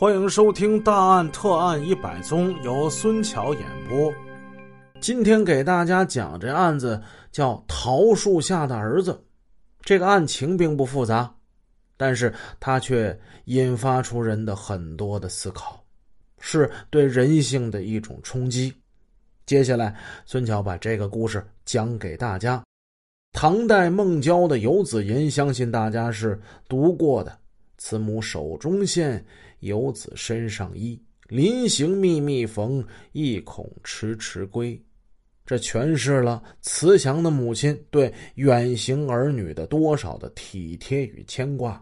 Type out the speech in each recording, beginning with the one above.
欢迎收听《大案特案一百宗》，由孙桥演播。今天给大家讲这案子叫“桃树下的儿子”。这个案情并不复杂，但是它却引发出人的很多的思考，是对人性的一种冲击。接下来，孙桥把这个故事讲给大家。唐代孟郊的《游子吟》，相信大家是读过的。慈母手中线，游子身上衣。临行密密缝，意恐迟迟归。这诠释了慈祥的母亲对远行儿女的多少的体贴与牵挂。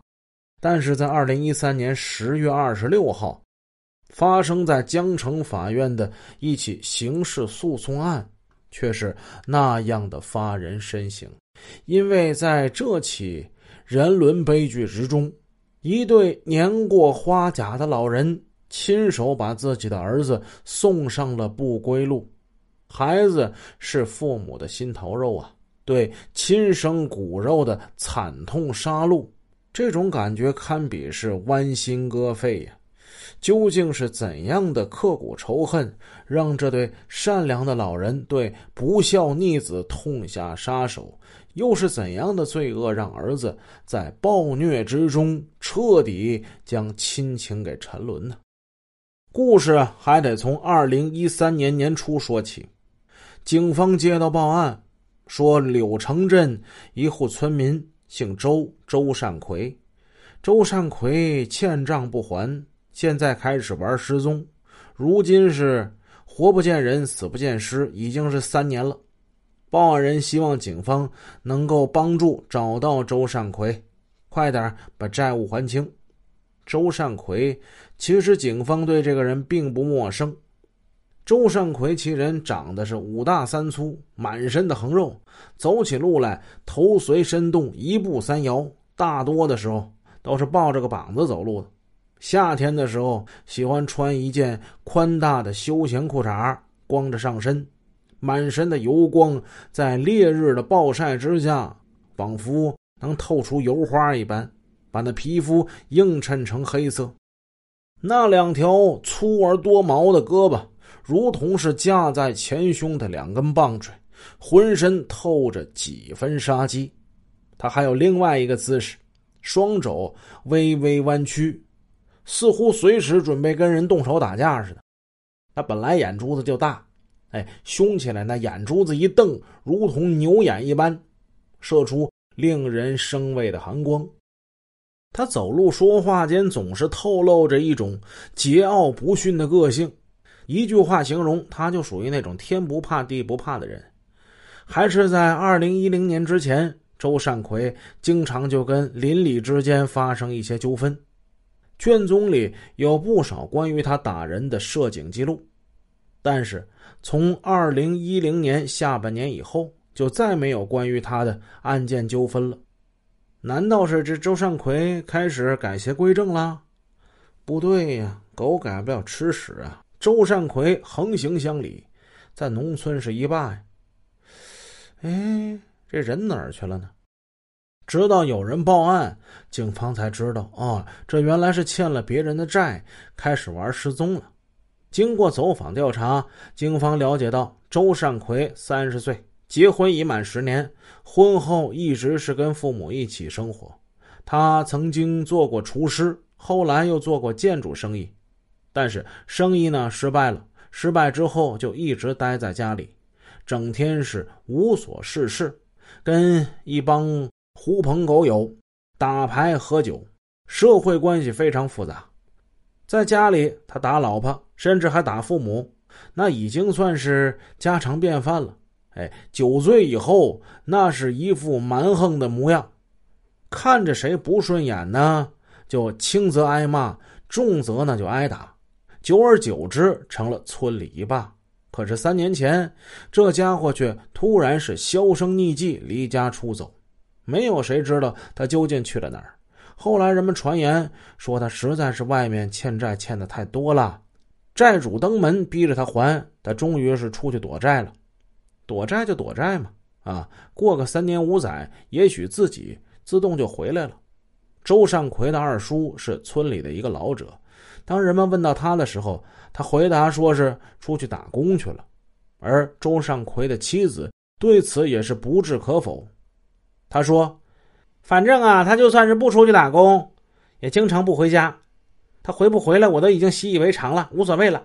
但是在二零一三年十月二十六号，发生在江城法院的一起刑事诉讼案，却是那样的发人深省。因为在这起人伦悲剧之中。一对年过花甲的老人亲手把自己的儿子送上了不归路，孩子是父母的心头肉啊！对亲生骨肉的惨痛杀戮，这种感觉堪比是剜心割肺呀！究竟是怎样的刻骨仇恨，让这对善良的老人对不孝逆子痛下杀手？又是怎样的罪恶，让儿子在暴虐之中彻底将亲情给沉沦呢？故事还得从二零一三年年初说起。警方接到报案，说柳城镇一户村民姓周，周善奎，周善奎欠账不还。现在开始玩失踪，如今是活不见人，死不见尸，已经是三年了。报案人希望警方能够帮助找到周善奎，快点把债务还清。周善奎其实警方对这个人并不陌生。周善奎其人长得是五大三粗，满身的横肉，走起路来头随身动，一步三摇，大多的时候都是抱着个膀子走路的。夏天的时候，喜欢穿一件宽大的休闲裤衩，光着上身，满身的油光在烈日的暴晒之下，仿佛能透出油花一般，把那皮肤映衬成黑色。那两条粗而多毛的胳膊，如同是架在前胸的两根棒槌，浑身透着几分杀机。他还有另外一个姿势，双肘微微弯曲。似乎随时准备跟人动手打架似的。他本来眼珠子就大，哎，凶起来那眼珠子一瞪，如同牛眼一般，射出令人生畏的寒光。他走路说话间总是透露着一种桀骜不驯的个性。一句话形容，他就属于那种天不怕地不怕的人。还是在二零一零年之前，周善奎经常就跟邻里之间发生一些纠纷。卷宗里有不少关于他打人的摄警记录，但是从二零一零年下半年以后，就再没有关于他的案件纠纷了。难道是这周善奎开始改邪归正了？不对呀，狗改不了吃屎啊！周善奎横行乡里，在农村是一霸呀。哎，这人哪儿去了呢？直到有人报案，警方才知道，哦，这原来是欠了别人的债，开始玩失踪了。经过走访调查，警方了解到，周善奎三十岁，结婚已满十年，婚后一直是跟父母一起生活。他曾经做过厨师，后来又做过建筑生意，但是生意呢失败了。失败之后就一直待在家里，整天是无所事事，跟一帮。狐朋狗友打牌喝酒，社会关系非常复杂。在家里，他打老婆，甚至还打父母，那已经算是家常便饭了。哎，酒醉以后，那是一副蛮横的模样，看着谁不顺眼呢，就轻则挨骂，重则那就挨打。久而久之，成了村里一霸。可是三年前，这家伙却突然是销声匿迹，离家出走。没有谁知道他究竟去了哪儿。后来人们传言说他实在是外面欠债欠的太多了，债主登门逼着他还，他终于是出去躲债了。躲债就躲债嘛，啊，过个三年五载，也许自己自动就回来了。周善奎的二叔是村里的一个老者，当人们问到他的时候，他回答说是出去打工去了。而周尚奎的妻子对此也是不置可否。他说：“反正啊，他就算是不出去打工，也经常不回家。他回不回来，我都已经习以为常了，无所谓了。”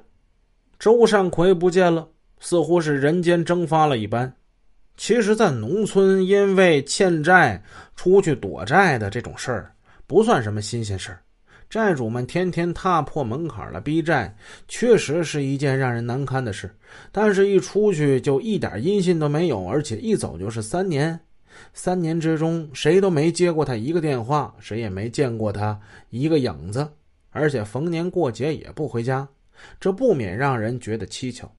周尚奎不见了，似乎是人间蒸发了一般。其实，在农村，因为欠债出去躲债的这种事儿，不算什么新鲜事儿。债主们天天踏破门槛了逼债，确实是一件让人难堪的事。但是，一出去就一点音信都没有，而且一走就是三年。三年之中，谁都没接过他一个电话，谁也没见过他一个影子，而且逢年过节也不回家，这不免让人觉得蹊跷。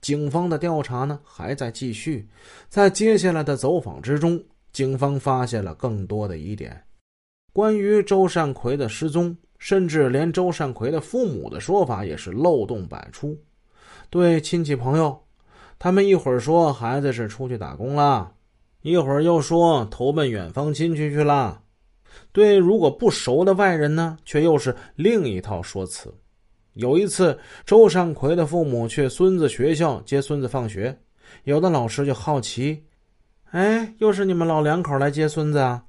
警方的调查呢，还在继续。在接下来的走访之中，警方发现了更多的疑点，关于周善奎的失踪。甚至连周善奎的父母的说法也是漏洞百出。对亲戚朋友，他们一会儿说孩子是出去打工了，一会儿又说投奔远方亲戚去了。对如果不熟的外人呢，却又是另一套说辞。有一次，周善奎的父母去孙子学校接孙子放学，有的老师就好奇：“哎，又是你们老两口来接孙子啊？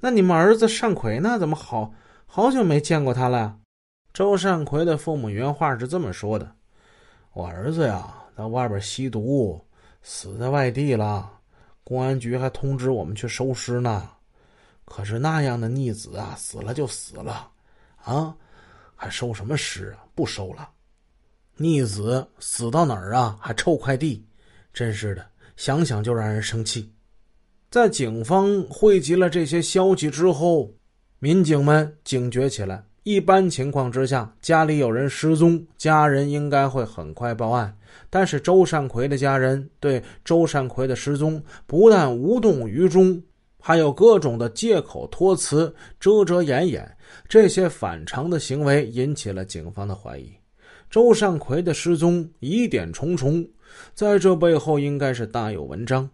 那你们儿子善奎呢？怎么好？”好久没见过他了。周善奎的父母原话是这么说的：“我儿子呀，在外边吸毒，死在外地了。公安局还通知我们去收尸呢。可是那样的逆子啊，死了就死了，啊，还收什么尸啊？不收了。逆子死到哪儿啊？还臭快递，真是的，想想就让人生气。”在警方汇集了这些消息之后。民警们警觉起来。一般情况之下，家里有人失踪，家人应该会很快报案。但是周善奎的家人对周善奎的失踪不但无动于衷，还有各种的借口托辞、遮遮掩掩。这些反常的行为引起了警方的怀疑。周善奎的失踪疑点重重，在这背后应该是大有文章。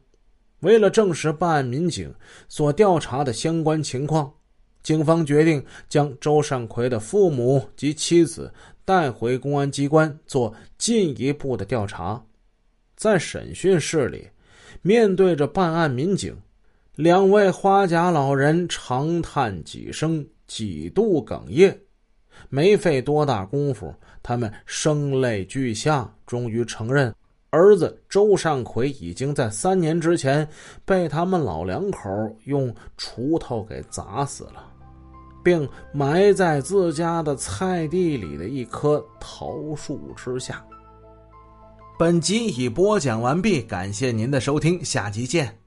为了证实办案民警所调查的相关情况。警方决定将周善奎的父母及妻子带回公安机关做进一步的调查。在审讯室里，面对着办案民警，两位花甲老人长叹几声，几度哽咽。没费多大功夫，他们声泪俱下，终于承认儿子周善奎已经在三年之前被他们老两口用锄头给砸死了。并埋在自家的菜地里的一棵桃树之下。本集已播讲完毕，感谢您的收听，下集见。